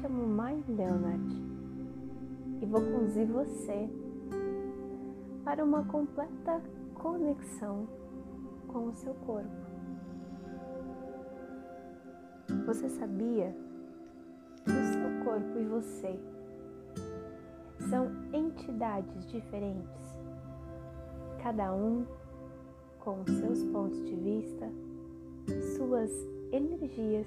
chamo Mai Leonard e vou conduzir você para uma completa conexão com o seu corpo. Você sabia que o seu corpo e você são entidades diferentes, cada um com seus pontos de vista, suas energias,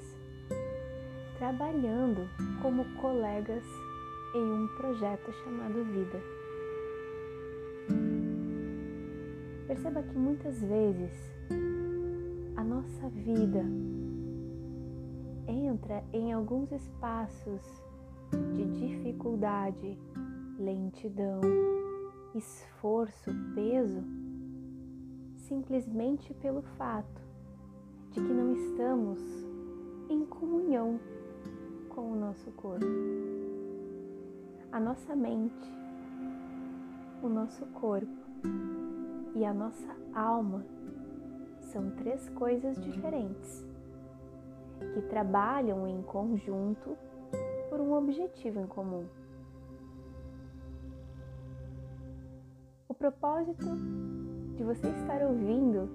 trabalhando como colegas em um projeto chamado Vida. Perceba que muitas vezes a nossa vida entra em alguns espaços de dificuldade, lentidão, esforço, peso, simplesmente pelo fato de que não estamos em comunhão com o nosso corpo. A nossa mente, o nosso corpo e a nossa alma são três coisas diferentes que trabalham em conjunto por um objetivo em comum. O propósito de você estar ouvindo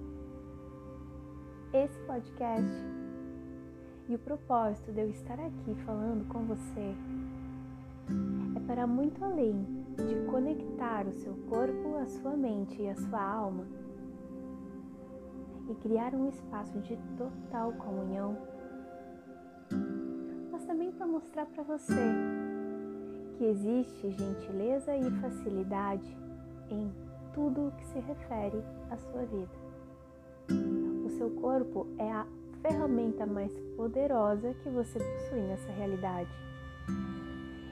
esse podcast e o propósito de eu estar aqui falando com você é para muito além de conectar o seu corpo, a sua mente e a sua alma e criar um espaço de total comunhão também para mostrar para você que existe gentileza e facilidade em tudo o que se refere à sua vida. O seu corpo é a ferramenta mais poderosa que você possui nessa realidade.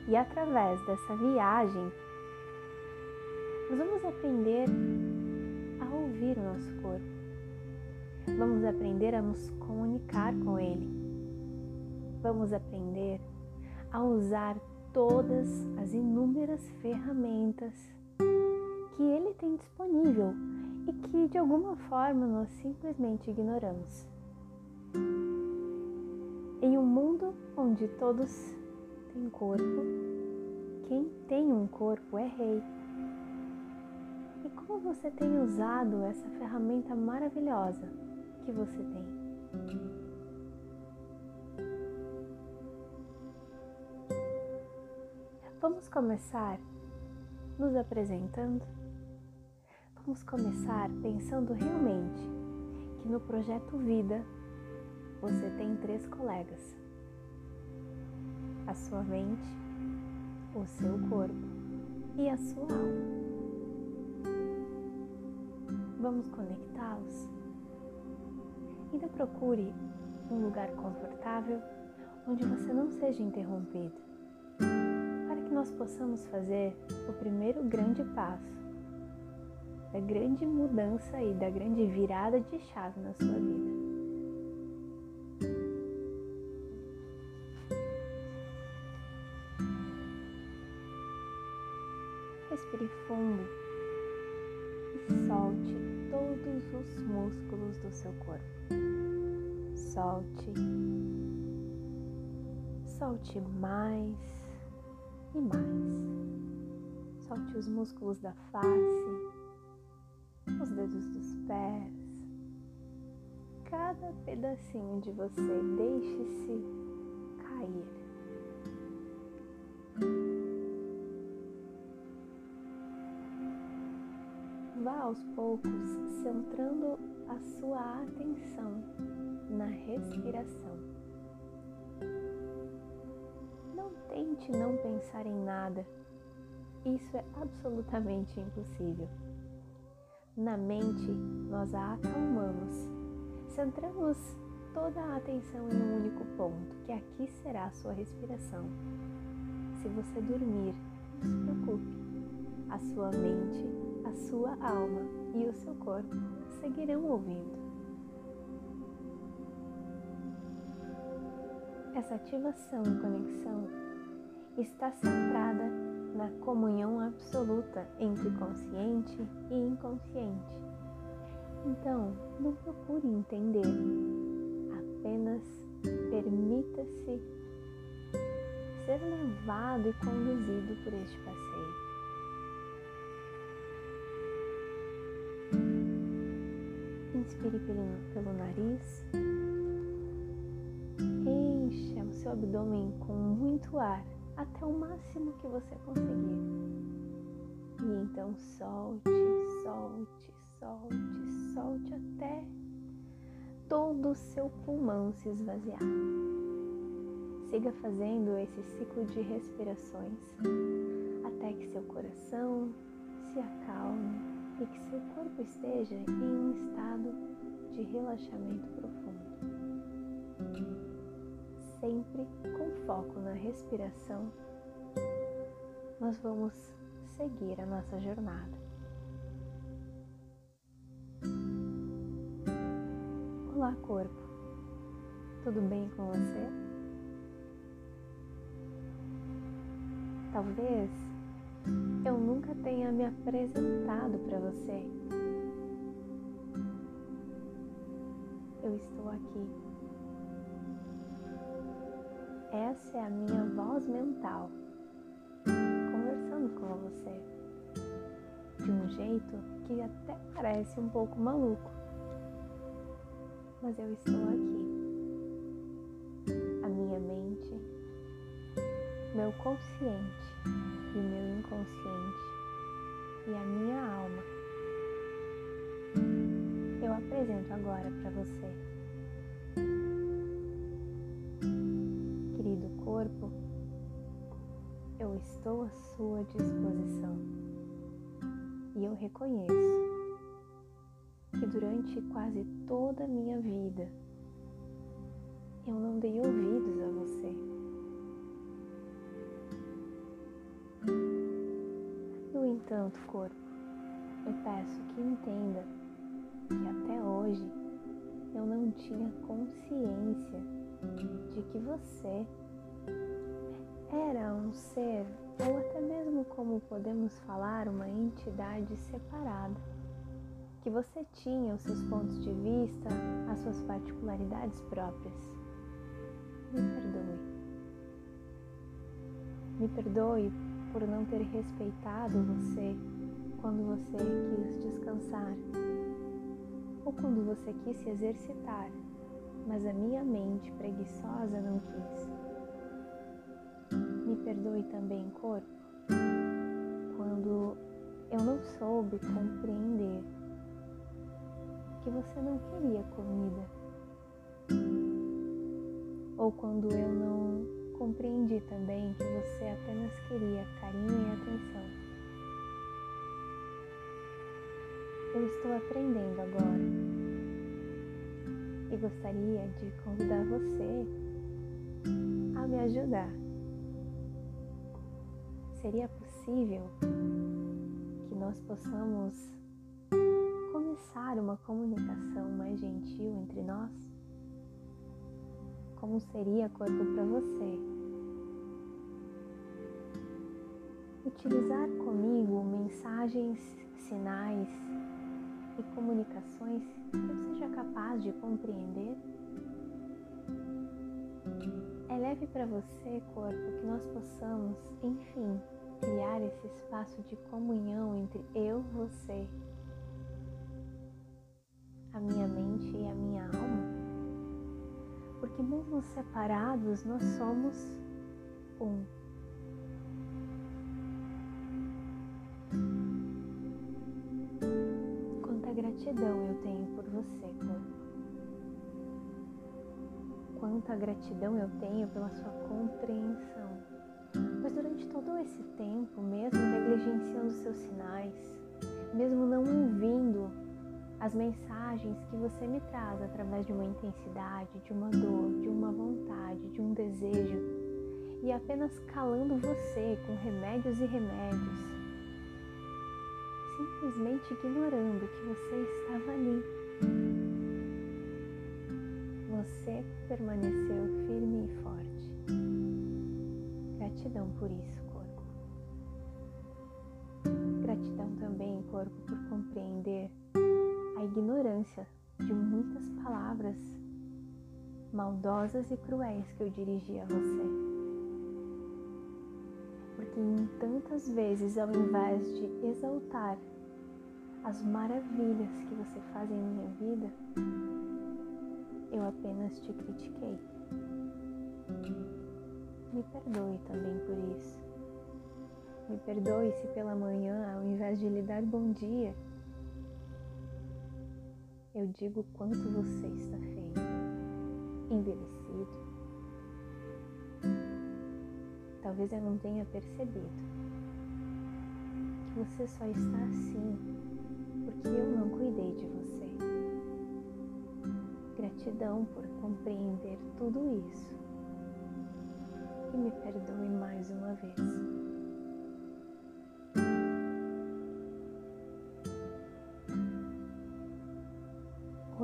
E através dessa viagem, nós vamos aprender a ouvir o nosso corpo. Vamos aprender a nos comunicar com ele vamos aprender a usar todas as inúmeras ferramentas que ele tem disponível e que de alguma forma nós simplesmente ignoramos. Em um mundo onde todos têm corpo, quem tem um corpo é rei. E como você tem usado essa ferramenta maravilhosa que você tem? Vamos começar nos apresentando? Vamos começar pensando realmente que no projeto Vida você tem três colegas: a sua mente, o seu corpo e a sua alma. Vamos conectá-los? Ainda procure um lugar confortável onde você não seja interrompido nós possamos fazer o primeiro grande passo da grande mudança e da grande virada de chave na sua vida. Respire fundo e solte todos os músculos do seu corpo. Solte, solte mais e mais. Solte os músculos da face, os dedos dos pés, cada pedacinho de você. Deixe-se cair. Aos poucos centrando a sua atenção na respiração. Tente não pensar em nada. Isso é absolutamente impossível. Na mente, nós a acalmamos. Centramos toda a atenção em um único ponto, que aqui será a sua respiração. Se você dormir, não se preocupe. A sua mente, a sua alma e o seu corpo seguirão ouvindo. Essa ativação e conexão está centrada na comunhão absoluta entre consciente e inconsciente. Então, não procure entender, apenas permita-se ser levado e conduzido por este passeio. Inspire pelo, pelo nariz. Encha o seu abdômen com muito ar até o máximo que você conseguir. E então solte, solte, solte, solte até todo o seu pulmão se esvaziar. Siga fazendo esse ciclo de respirações até que seu coração se acalme e que seu corpo esteja em um estado de relaxamento profundo. Sempre com foco na respiração, nós vamos seguir a nossa jornada. Olá, corpo. Tudo bem com você? Talvez eu nunca tenha me apresentado para você. Eu estou aqui. Essa é a minha voz mental conversando com você de um jeito que até parece um pouco maluco mas eu estou aqui. A minha mente, meu consciente e meu inconsciente e a minha alma. Eu apresento agora para você. Querido corpo, eu estou à sua disposição e eu reconheço que durante quase toda a minha vida eu não dei ouvidos a você. No entanto, corpo, eu peço que entenda que até hoje eu não tinha consciência de que você era um ser, ou até mesmo como podemos falar, uma entidade separada que você tinha os seus pontos de vista, as suas particularidades próprias. Me perdoe. Me perdoe por não ter respeitado você quando você quis descansar ou quando você quis se exercitar, mas a minha mente preguiçosa não quis. Me perdoe também, corpo, quando eu não soube compreender que você não queria comida. Ou quando eu não compreendi também que você apenas queria carinho e atenção. Eu estou aprendendo agora e gostaria de convidar você a me ajudar. Seria possível que nós possamos começar uma comunicação mais gentil entre nós? Como seria corpo para você? Utilizar comigo mensagens, sinais e comunicações que eu seja capaz de compreender? É leve para você, corpo, que nós possamos, enfim, criar esse espaço de comunhão entre eu você a minha mente e a minha alma? Porque, mesmo separados, nós somos um. Quanta gratidão eu tenho por você, corpo. Quanta gratidão eu tenho pela sua compreensão. Pois durante todo esse tempo, mesmo negligenciando seus sinais, mesmo não ouvindo as mensagens que você me traz através de uma intensidade, de uma dor, de uma vontade, de um desejo, e apenas calando você com remédios e remédios, simplesmente ignorando que você estava ali. Você permaneceu firme e forte. Gratidão por isso, corpo. Gratidão também, corpo, por compreender a ignorância de muitas palavras maldosas e cruéis que eu dirigi a você. que em tantas vezes, ao invés de exaltar as maravilhas que você faz em minha vida, eu apenas te critiquei. Me perdoe também por isso. Me perdoe se pela manhã, ao invés de lhe dar bom dia, eu digo quanto você está feio, envelhecido. Talvez eu não tenha percebido que você só está assim porque eu não cuidei de você. Gratidão por compreender tudo isso e me perdoe mais uma vez.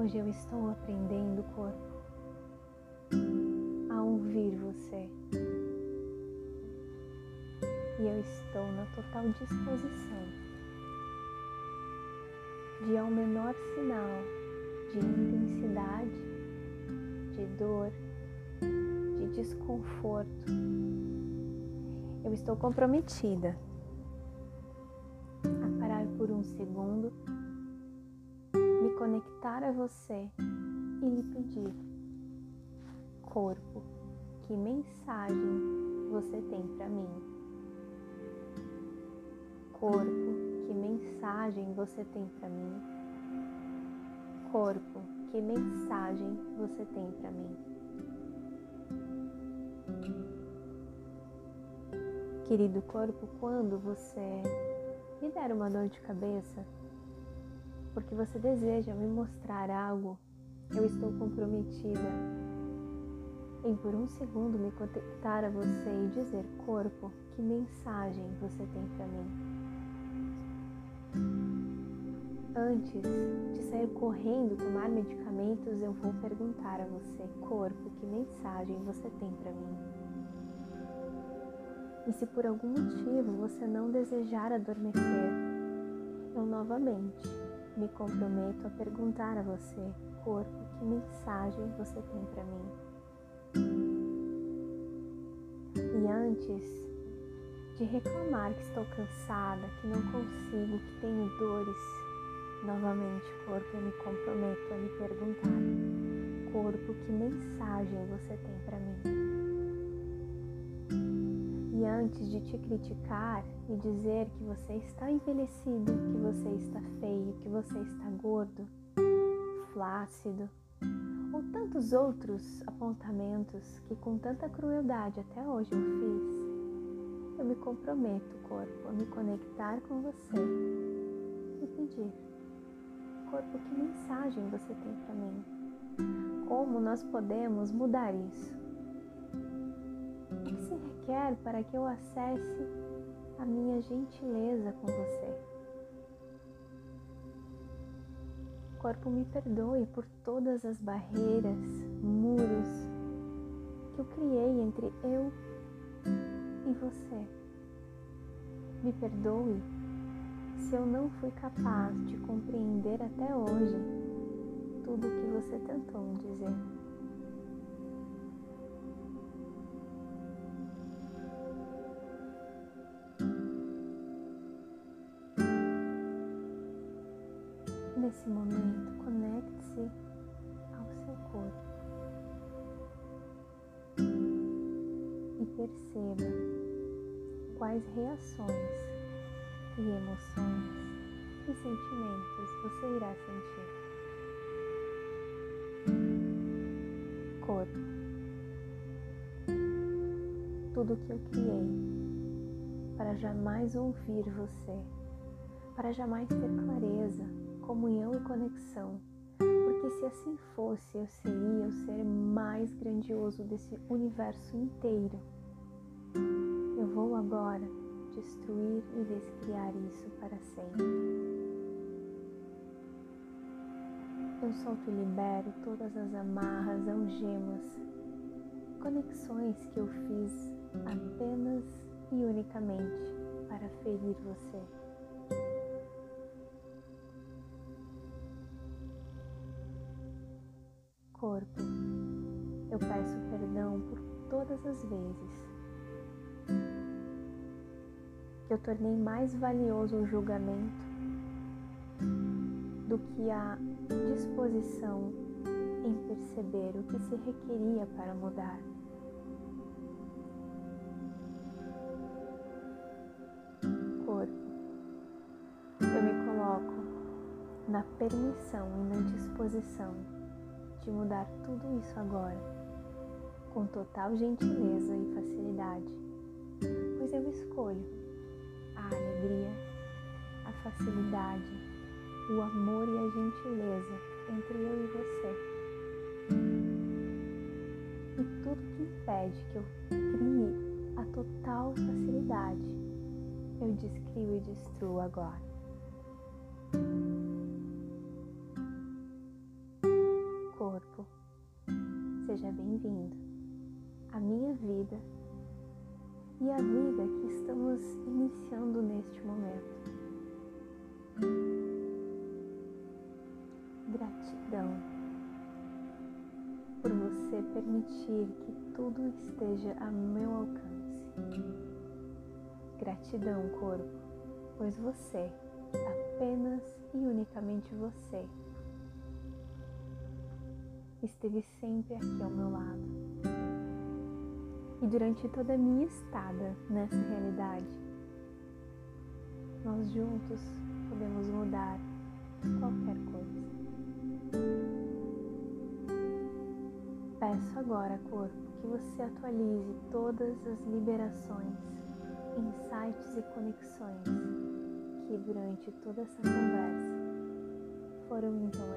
Hoje eu estou aprendendo, corpo, a ouvir você. E eu estou na total disposição de, ao menor sinal de intensidade, de dor, de desconforto, eu estou comprometida a parar por um segundo conectar a você e lhe pedir: Corpo, que mensagem você tem para mim? Corpo, que mensagem você tem para mim? Corpo, que mensagem você tem para mim? Querido corpo, quando você me der uma dor de cabeça, porque você deseja me mostrar algo, eu estou comprometida em por um segundo me conectar a você e dizer, corpo, que mensagem você tem para mim? Antes de sair correndo tomar medicamentos, eu vou perguntar a você, corpo, que mensagem você tem para mim? E se por algum motivo você não desejar adormecer, eu novamente me comprometo a perguntar a você, corpo, que mensagem você tem para mim. E antes de reclamar que estou cansada, que não consigo, que tenho dores, novamente, corpo, eu me comprometo a lhe perguntar, corpo, que mensagem você tem para mim. Antes de te criticar e dizer que você está envelhecido, que você está feio, que você está gordo, flácido, ou tantos outros apontamentos que com tanta crueldade até hoje eu fiz, eu me comprometo, corpo, a me conectar com você e pedir: Corpo, que mensagem você tem para mim? Como nós podemos mudar isso? O que se requer para que eu acesse a minha gentileza com você? Corpo, me perdoe por todas as barreiras, muros que eu criei entre eu e você. Me perdoe se eu não fui capaz de compreender até hoje tudo o que você tentou me dizer. Nesse momento, conecte-se ao seu corpo e perceba quais reações e emoções e sentimentos você irá sentir. Corpo. Tudo que eu criei para jamais ouvir você, para jamais ter clareza comunhão e conexão, porque se assim fosse, eu seria o ser mais grandioso desse universo inteiro. Eu vou agora destruir e descriar isso para sempre. Eu solto e libero todas as amarras, algemas, conexões que eu fiz apenas e unicamente para ferir você. Corpo, eu peço perdão por todas as vezes que eu tornei mais valioso o julgamento do que a disposição em perceber o que se requeria para mudar. Corpo, eu me coloco na permissão e na disposição de mudar tudo isso agora, com total gentileza e facilidade, pois eu escolho a alegria, a facilidade, o amor e a gentileza entre eu e você e tudo que impede que eu crie a total facilidade, eu descrio e destruo agora. Bem-vindo à minha vida e à vida que estamos iniciando neste momento. Gratidão por você permitir que tudo esteja a meu alcance. Gratidão, corpo, pois você, apenas e unicamente você, esteve sempre aqui ao meu lado. E durante toda a minha estada nessa realidade, nós juntos podemos mudar qualquer coisa. Peço agora, corpo, que você atualize todas as liberações, insights e conexões que durante toda essa conversa foram então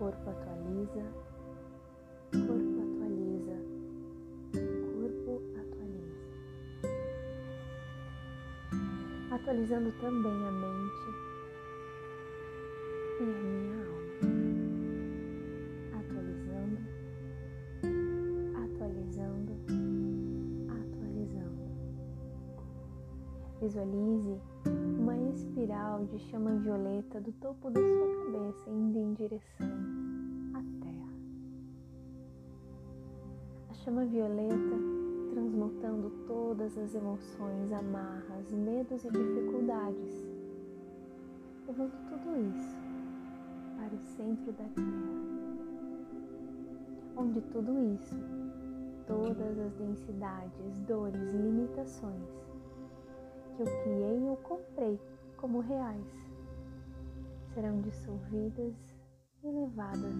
Corpo atualiza, corpo atualiza, corpo atualiza. Atualizando também a mente e a minha alma. Visualize uma espiral de chama violeta do topo da sua cabeça indo em direção à Terra. A chama violeta transmutando todas as emoções, amarras, medos e dificuldades, levando tudo isso para o centro da Terra, onde tudo isso, todas as densidades, dores, limitações, que eu criei ou comprei como reais serão dissolvidas e levadas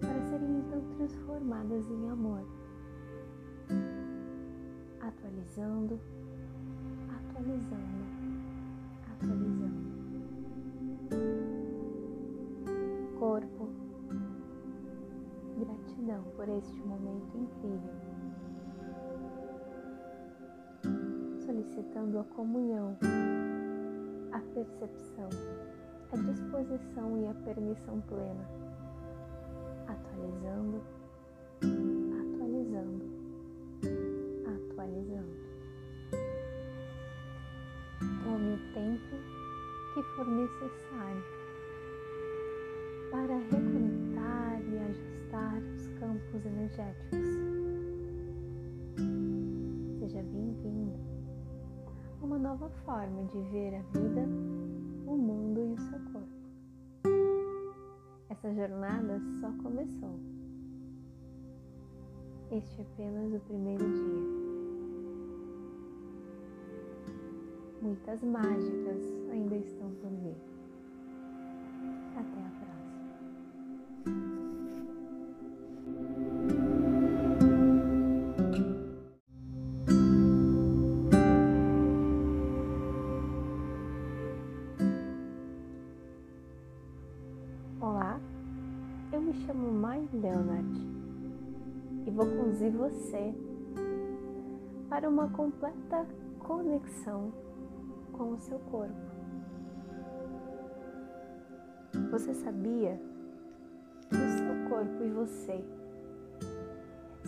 para serem então transformadas em amor, atualizando, atualizando, atualizando. Corpo, gratidão por este momento incrível solicitando a comunhão, a percepção, a disposição e a permissão plena, atualizando, atualizando, atualizando. Tome o tempo que for necessário para reconectar e ajustar os campos energéticos. Seja bem-vindo uma nova forma de ver a vida, o mundo e o seu corpo. Essa jornada só começou. Este é apenas o primeiro dia. Muitas mágicas ainda estão por vir. Leonard e vou conduzir você para uma completa conexão com o seu corpo. Você sabia que o seu corpo e você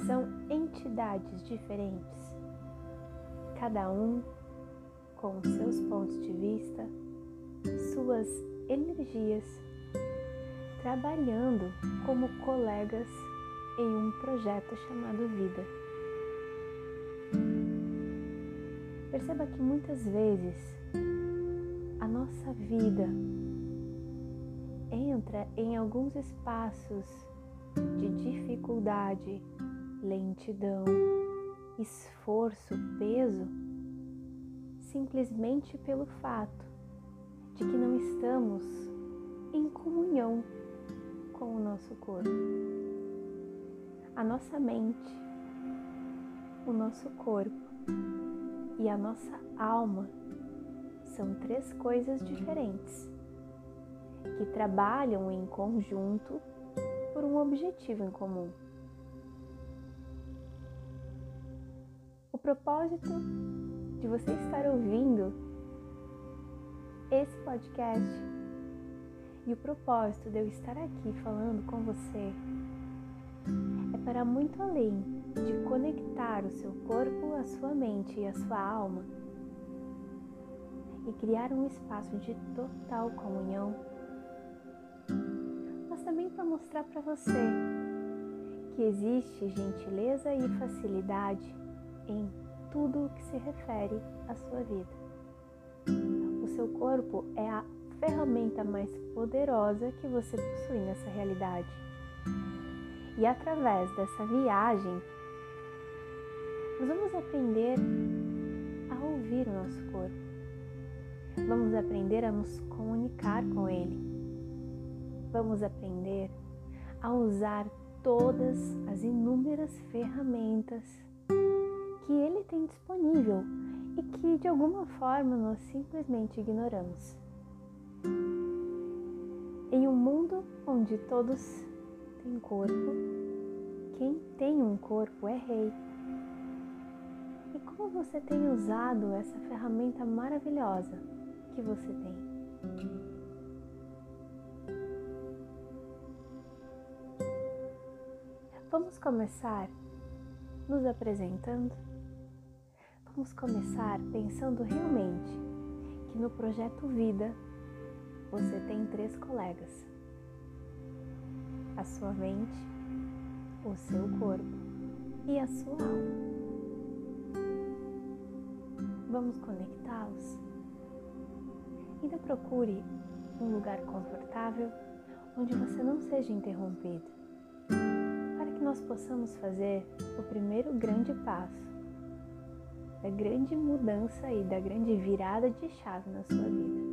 são entidades diferentes, cada um com seus pontos de vista, suas energias trabalhando como colegas em um projeto chamado Vida. Perceba que muitas vezes a nossa vida entra em alguns espaços de dificuldade, lentidão, esforço, peso, simplesmente pelo fato de que não estamos em comunhão com o nosso corpo. A nossa mente, o nosso corpo e a nossa alma são três coisas diferentes que trabalham em conjunto por um objetivo em comum. O propósito de você estar ouvindo esse podcast e o propósito de eu estar aqui falando com você é para muito além de conectar o seu corpo, a sua mente e a sua alma e criar um espaço de total comunhão, mas também para mostrar para você que existe gentileza e facilidade em tudo o que se refere à sua vida. O seu corpo é a ferramenta mais poderosa que você possui nessa realidade. E através dessa viagem, nós vamos aprender a ouvir o nosso corpo. Vamos aprender a nos comunicar com ele. Vamos aprender a usar todas as inúmeras ferramentas que ele tem disponível e que de alguma forma nós simplesmente ignoramos. Em um mundo onde todos têm corpo, quem tem um corpo é rei. E como você tem usado essa ferramenta maravilhosa que você tem? Vamos começar nos apresentando? Vamos começar pensando realmente que no projeto Vida você tem três colegas: a sua mente, o seu corpo e a sua alma. Vamos conectá-los? Ainda procure um lugar confortável onde você não seja interrompido, para que nós possamos fazer o primeiro grande passo da grande mudança e da grande virada de chave na sua vida.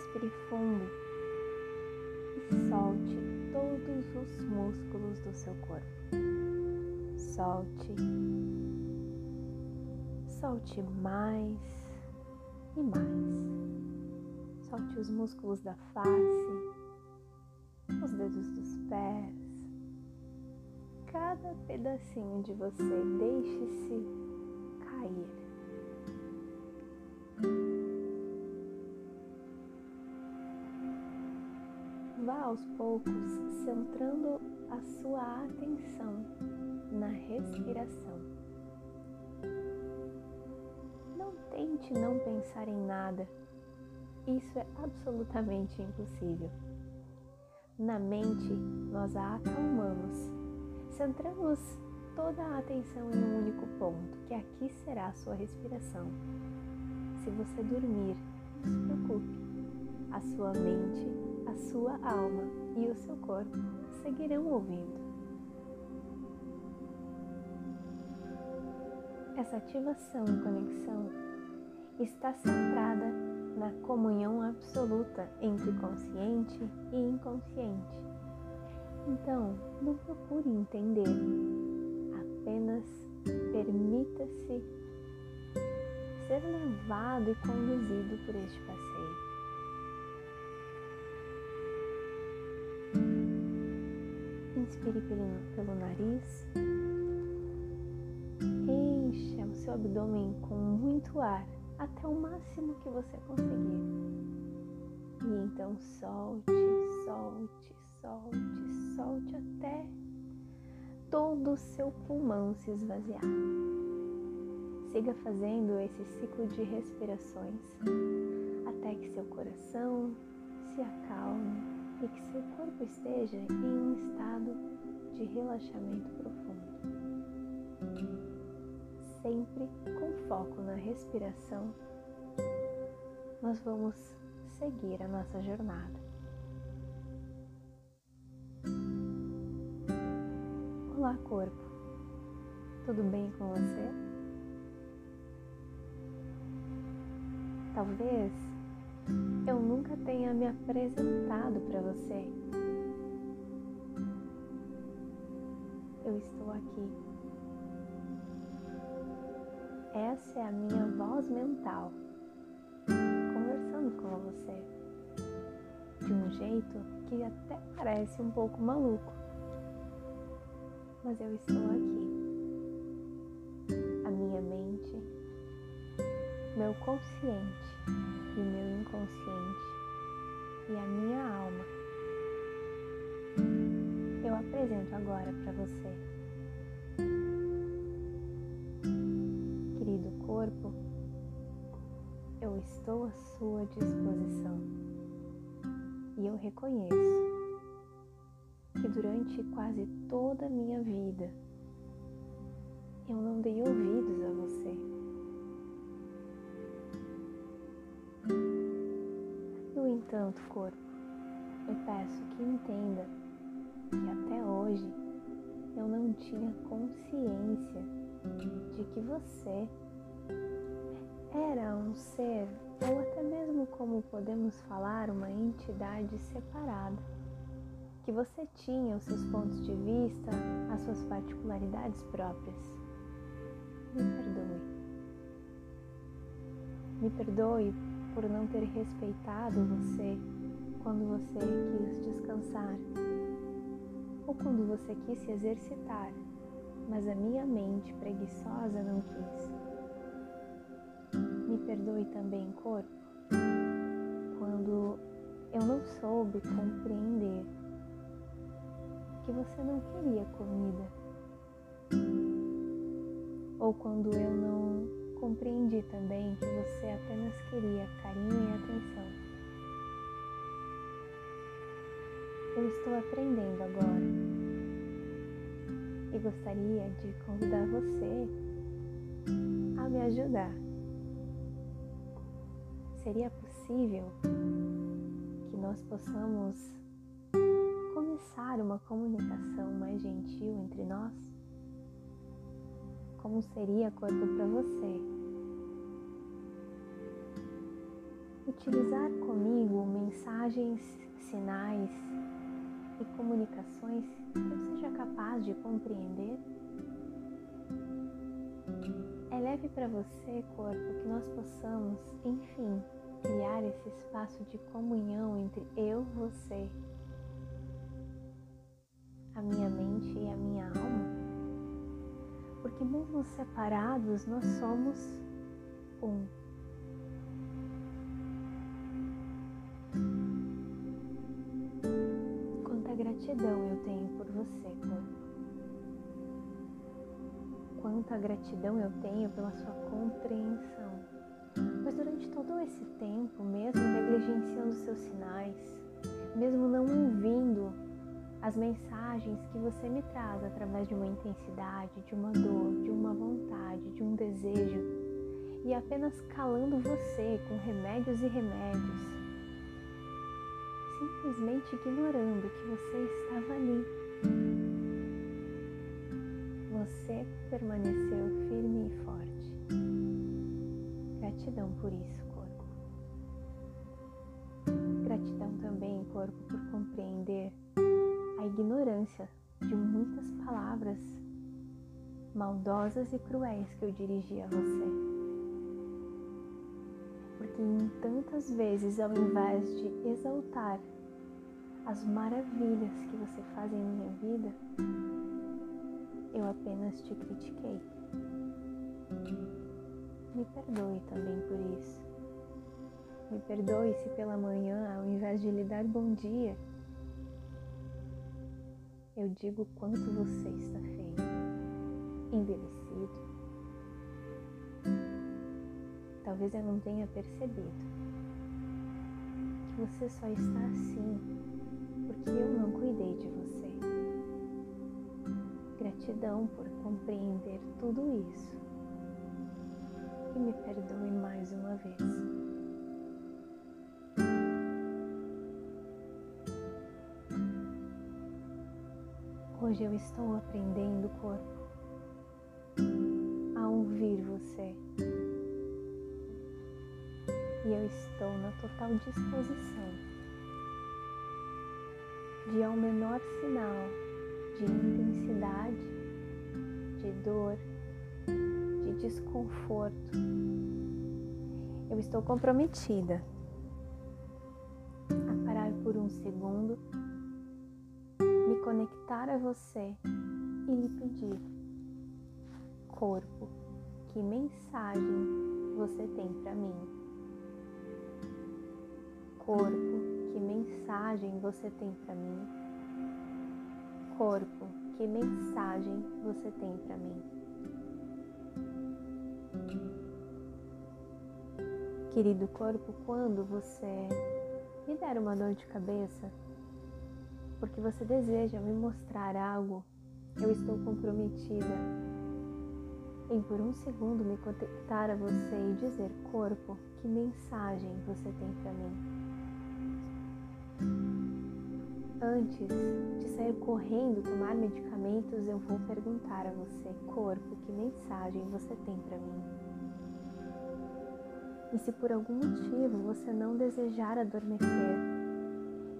Respire fundo e solte todos os músculos do seu corpo. Solte, solte mais e mais. Solte os músculos da face, os dedos dos pés, cada pedacinho de você, deixe-se aos poucos centrando a sua atenção na respiração. Não tente não pensar em nada, isso é absolutamente impossível. Na mente, nós a acalmamos. Centramos toda a atenção em um único ponto, que aqui será a sua respiração. Se você dormir, não se preocupe. A sua mente, a sua alma e o seu corpo seguirão ouvindo. Essa ativação e conexão está centrada na comunhão absoluta entre consciente e inconsciente. Então, não procure entender, apenas permita-se ser levado e conduzido por este passeio. Inspire pelo, pelo nariz, encha o seu abdômen com muito ar até o máximo que você conseguir. E então solte, solte, solte, solte até todo o seu pulmão se esvaziar. Siga fazendo esse ciclo de respirações até que seu coração se acalme e que seu corpo esteja em um estado de relaxamento profundo. Sempre com foco na respiração, nós vamos seguir a nossa jornada. Olá, corpo. Tudo bem com você? Talvez eu nunca tenha me apresentado para você. Eu estou aqui. Essa é a minha voz mental, conversando com você, de um jeito que até parece um pouco maluco, mas eu estou aqui. A minha mente, meu consciente e meu inconsciente e a minha alma. Eu apresento agora para você. Querido corpo, eu estou à sua disposição e eu reconheço que durante quase toda a minha vida eu não dei ouvidos a você. Entanto, corpo, eu peço que entenda que até hoje eu não tinha consciência de que você era um ser, ou até mesmo como podemos falar, uma entidade separada. Que você tinha os seus pontos de vista, as suas particularidades próprias. Me perdoe. Me perdoe por não ter respeitado você quando você quis descansar ou quando você quis se exercitar, mas a minha mente preguiçosa não quis. Me perdoe também, corpo, quando eu não soube compreender que você não queria comida, ou quando eu não compreendi também que você apenas queria carinho e atenção. Eu estou aprendendo agora e gostaria de convidar você a me ajudar. Seria possível que nós possamos começar uma comunicação mais gentil entre nós? Como seria corpo para você. Utilizar comigo mensagens, sinais e comunicações que eu seja capaz de compreender. É leve para você, corpo, que nós possamos, enfim, criar esse espaço de comunhão entre eu você, a minha mente e a minha alma porque mesmo separados nós somos um. Quanta gratidão eu tenho por você, corpo. Quanta gratidão eu tenho pela sua compreensão. Mas durante todo esse tempo, mesmo negligenciando seus sinais, mesmo não ouvindo as mensagens que você me traz através de uma intensidade, de uma dor, de uma vontade, de um desejo, e apenas calando você com remédios e remédios, simplesmente ignorando que você estava ali. Você permaneceu firme e forte. Gratidão por isso, corpo. Gratidão também, corpo, por compreender ignorância de muitas palavras maldosas e cruéis que eu dirigi a você. Porque em tantas vezes, ao invés de exaltar as maravilhas que você faz em minha vida, eu apenas te critiquei. Me perdoe também por isso. Me perdoe se pela manhã, ao invés de lhe dar bom dia, eu digo quanto você está feio, envelhecido. Talvez eu não tenha percebido que você só está assim que eu não cuidei de você. Gratidão por compreender tudo isso. E me perdoe mais uma vez. Hoje eu estou aprendendo, corpo, a ouvir você. E eu estou na total disposição de, ao menor sinal de intensidade, de dor, de desconforto, eu estou comprometida a parar por um segundo conectar a você e lhe pedir: Corpo, que mensagem você tem para mim? Corpo, que mensagem você tem para mim? Corpo, que mensagem você tem para mim? Querido corpo, quando você me der uma dor de cabeça, porque você deseja me mostrar algo, eu estou comprometida em por um segundo me conectar a você e dizer, corpo, que mensagem você tem para mim. Antes de sair correndo tomar medicamentos, eu vou perguntar a você, corpo, que mensagem você tem para mim. E se por algum motivo você não desejar adormecer,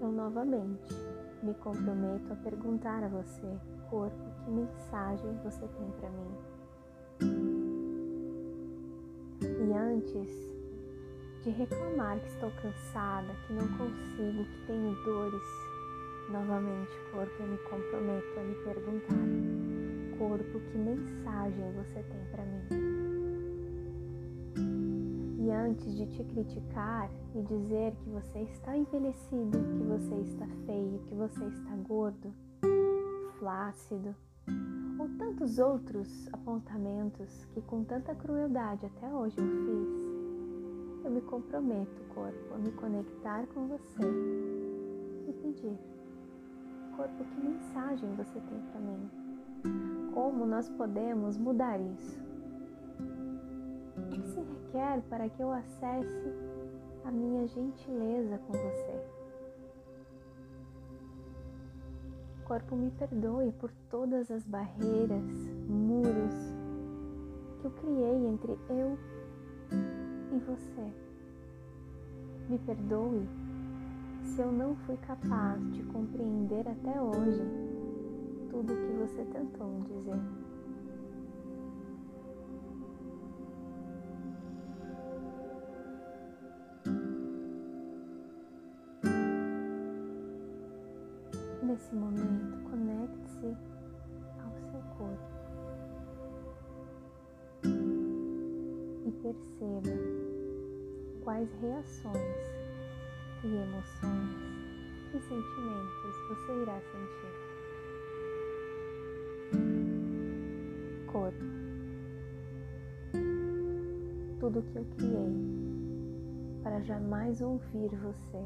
eu novamente me comprometo a perguntar a você, corpo, que mensagem você tem para mim. E antes de reclamar que estou cansada, que não consigo, que tenho dores, novamente, corpo, eu me comprometo a me perguntar, corpo, que mensagem você tem para mim? E antes de te criticar e dizer que você está envelhecido, que você está feio, que você está gordo, flácido, ou tantos outros apontamentos que com tanta crueldade até hoje eu fiz, eu me comprometo, corpo, a me conectar com você e pedir: Corpo, que mensagem você tem para mim? Como nós podemos mudar isso? Se requer para que eu acesse a minha gentileza com você. Corpo, me perdoe por todas as barreiras, muros que eu criei entre eu e você. Me perdoe se eu não fui capaz de compreender até hoje tudo o que você tentou me dizer. Nesse momento, conecte-se ao seu corpo e perceba quais reações e emoções e sentimentos você irá sentir. Corpo. Tudo que eu criei para jamais ouvir você,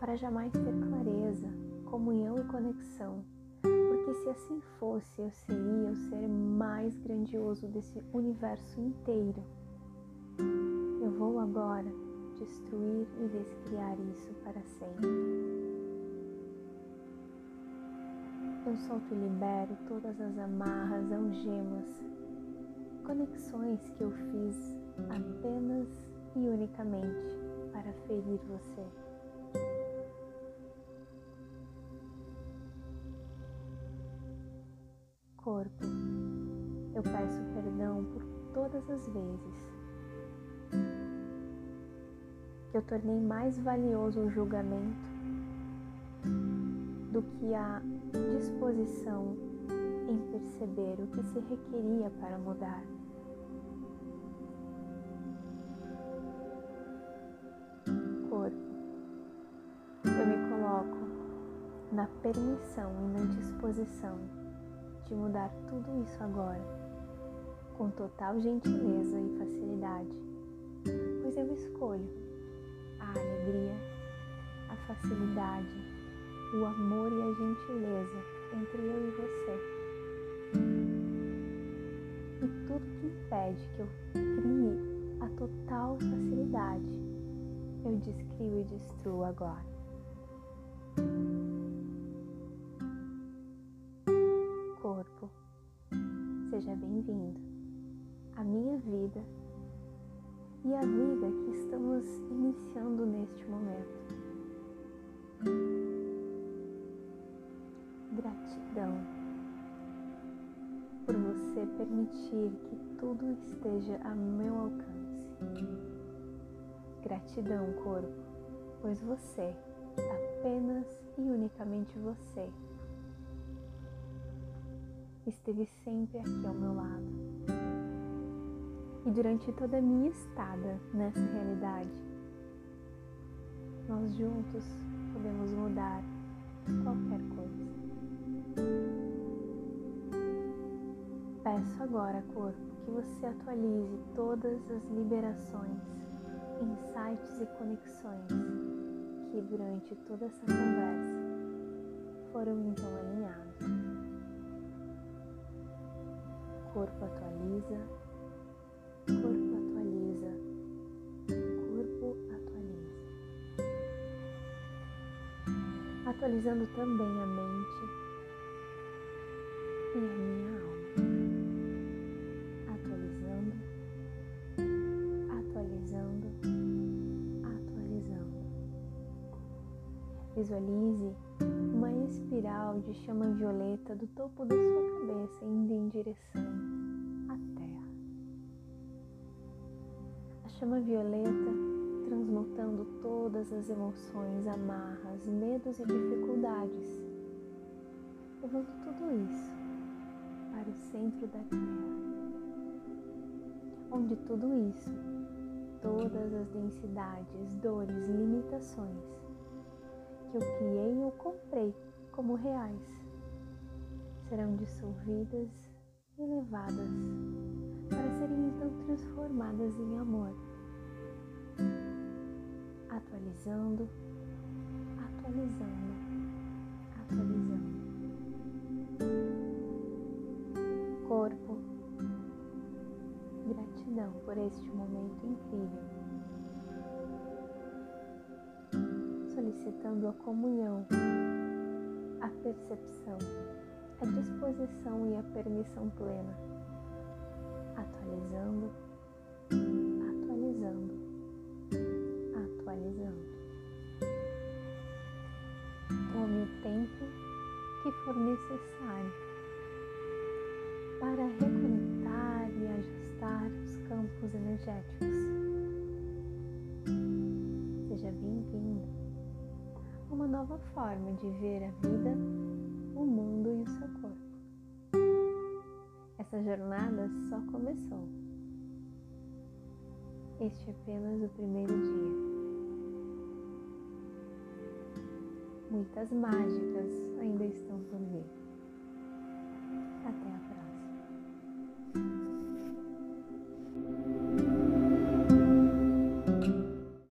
para jamais ter clareza comunhão e conexão, porque se assim fosse, eu seria o ser mais grandioso desse universo inteiro. Eu vou agora destruir e descriar isso para sempre. Eu solto e libero todas as amarras, algemas, conexões que eu fiz apenas e unicamente para ferir você. Corpo, eu peço perdão por todas as vezes. Que eu tornei mais valioso o julgamento do que a disposição em perceber o que se requeria para mudar. Corpo, eu me coloco na permissão e na disposição de mudar tudo isso agora, com total gentileza e facilidade, pois eu escolho a alegria, a facilidade, o amor e a gentileza entre eu e você. E tudo que impede que eu crie a total facilidade, eu descrio e destruo agora. Vida e à vida que estamos iniciando neste momento. Gratidão por você permitir que tudo esteja a meu alcance. Gratidão, corpo, pois você, apenas e unicamente você, esteve sempre aqui ao meu lado. E durante toda a minha estada nessa realidade, nós juntos podemos mudar qualquer coisa. Peço agora, corpo, que você atualize todas as liberações, insights e conexões que durante toda essa conversa foram então alinhados. Corpo atualiza, Atualizando também a mente e a minha alma. Atualizando, atualizando, atualizando. Visualize uma espiral de chama violeta do topo da sua cabeça indo em direção à terra. A chama violeta transmutando todas as emoções, amarras, medos e dificuldades, levando tudo isso para o centro da terra, onde tudo isso, todas as densidades, dores, limitações que eu criei ou comprei como reais serão dissolvidas e levadas para serem então transformadas em amor, atualizando, atualizando, atualizando. Corpo, gratidão por este momento incrível. solicitando a comunhão, a percepção, a disposição e a permissão plena, atualizando, necessário para reconectar e ajustar os campos energéticos. Seja bem-vindo uma nova forma de ver a vida, o mundo e o seu corpo. Essa jornada só começou. Este é apenas o primeiro dia. Muitas mágicas ainda estão por vir.